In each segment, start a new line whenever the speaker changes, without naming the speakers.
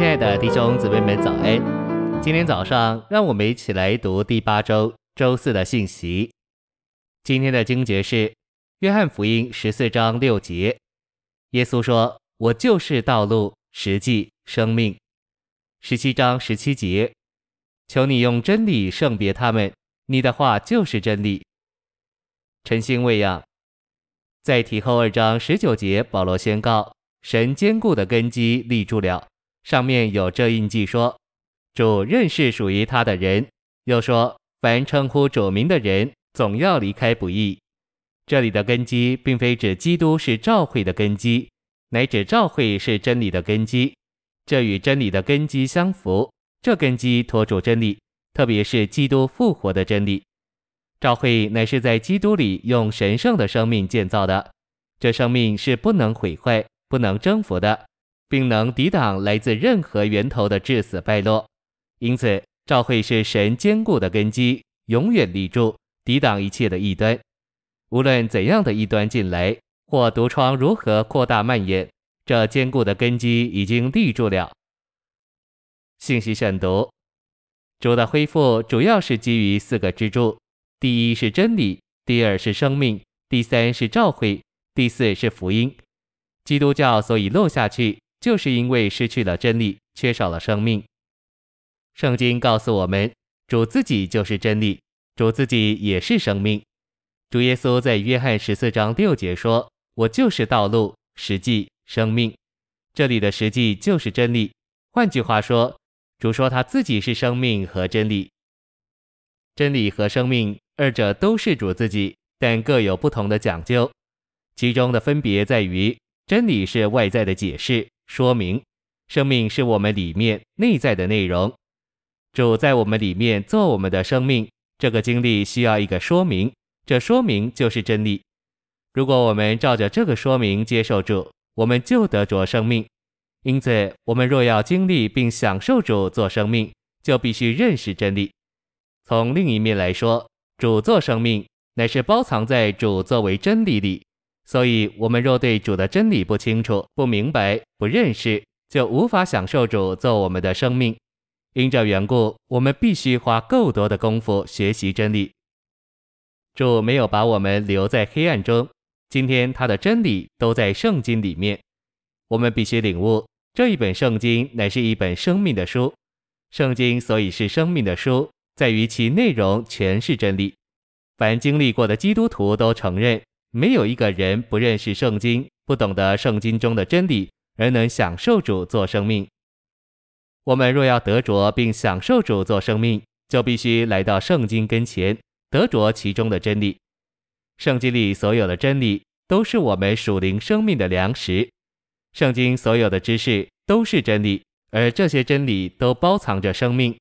亲爱的弟兄姊妹们，早安！今天早上，让我们一起来读第八周周四的信息。今天的经节是《约翰福音》十四章六节。耶稣说：“我就是道路、实际、生命。”十七章十七节：“求你用真理圣别他们，你的话就是真理。”晨星喂养，在提后二章十九节，保罗宣告：“神坚固的根基立住了。”上面有这印记说，主认识属于他的人。又说，凡称呼主名的人，总要离开不易。这里的根基，并非指基督是教会的根基，乃指教会是真理的根基。这与真理的根基相符。这根基托住真理，特别是基督复活的真理。教会乃是在基督里用神圣的生命建造的，这生命是不能毁坏、不能征服的。并能抵挡来自任何源头的致死败落，因此，教会是神坚固的根基，永远立住，抵挡一切的异端。无论怎样的异端进来，或毒疮如何扩大蔓延，这坚固的根基已经立住了。信息选读：主的恢复主要是基于四个支柱：第一是真理，第二是生命，第三是召会，第四是福音。基督教所以落下去。就是因为失去了真理，缺少了生命。圣经告诉我们，主自己就是真理，主自己也是生命。主耶稣在约翰十四章六节说：“我就是道路、实际、生命。”这里的实际就是真理。换句话说，主说他自己是生命和真理。真理和生命二者都是主自己，但各有不同的讲究。其中的分别在于，真理是外在的解释。说明，生命是我们里面内在的内容。主在我们里面做我们的生命，这个经历需要一个说明，这说明就是真理。如果我们照着这个说明接受主，我们就得着生命。因此，我们若要经历并享受主做生命，就必须认识真理。从另一面来说，主做生命乃是包藏在主作为真理里。所以，我们若对主的真理不清楚、不明白、不认识，就无法享受主做我们的生命。因这缘故，我们必须花够多的功夫学习真理。主没有把我们留在黑暗中，今天他的真理都在圣经里面。我们必须领悟，这一本圣经乃是一本生命的书。圣经所以是生命的书，在于其内容全是真理。凡经历过的基督徒都承认。没有一个人不认识圣经，不懂得圣经中的真理，而能享受主做生命。我们若要得着并享受主做生命，就必须来到圣经跟前，得着其中的真理。圣经里所有的真理，都是我们属灵生命的粮食。圣经所有的知识都是真理，而这些真理都包藏着生命。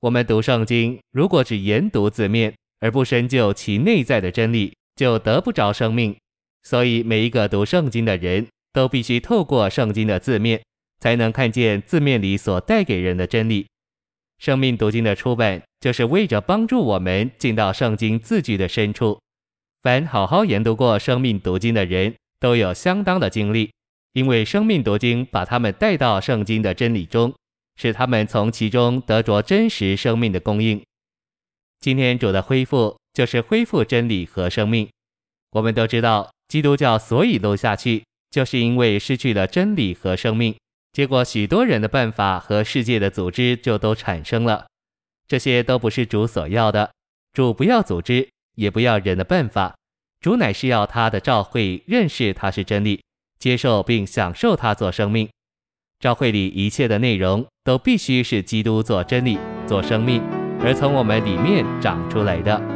我们读圣经，如果只研读字面，而不深究其内在的真理，就得不着生命，所以每一个读圣经的人都必须透过圣经的字面，才能看见字面里所带给人的真理。生命读经的出版，就是为着帮助我们进到圣经字句的深处。凡好好研读过生命读经的人，都有相当的经历，因为生命读经把他们带到圣经的真理中，使他们从其中得着真实生命的供应。今天主的恢复。就是恢复真理和生命。我们都知道，基督教所以落下去，就是因为失去了真理和生命。结果，许多人的办法和世界的组织就都产生了。这些都不是主所要的。主不要组织，也不要人的办法。主乃是要他的教会认识他是真理，接受并享受他做生命。教会里一切的内容都必须是基督做真理、做生命，而从我们里面长出来的。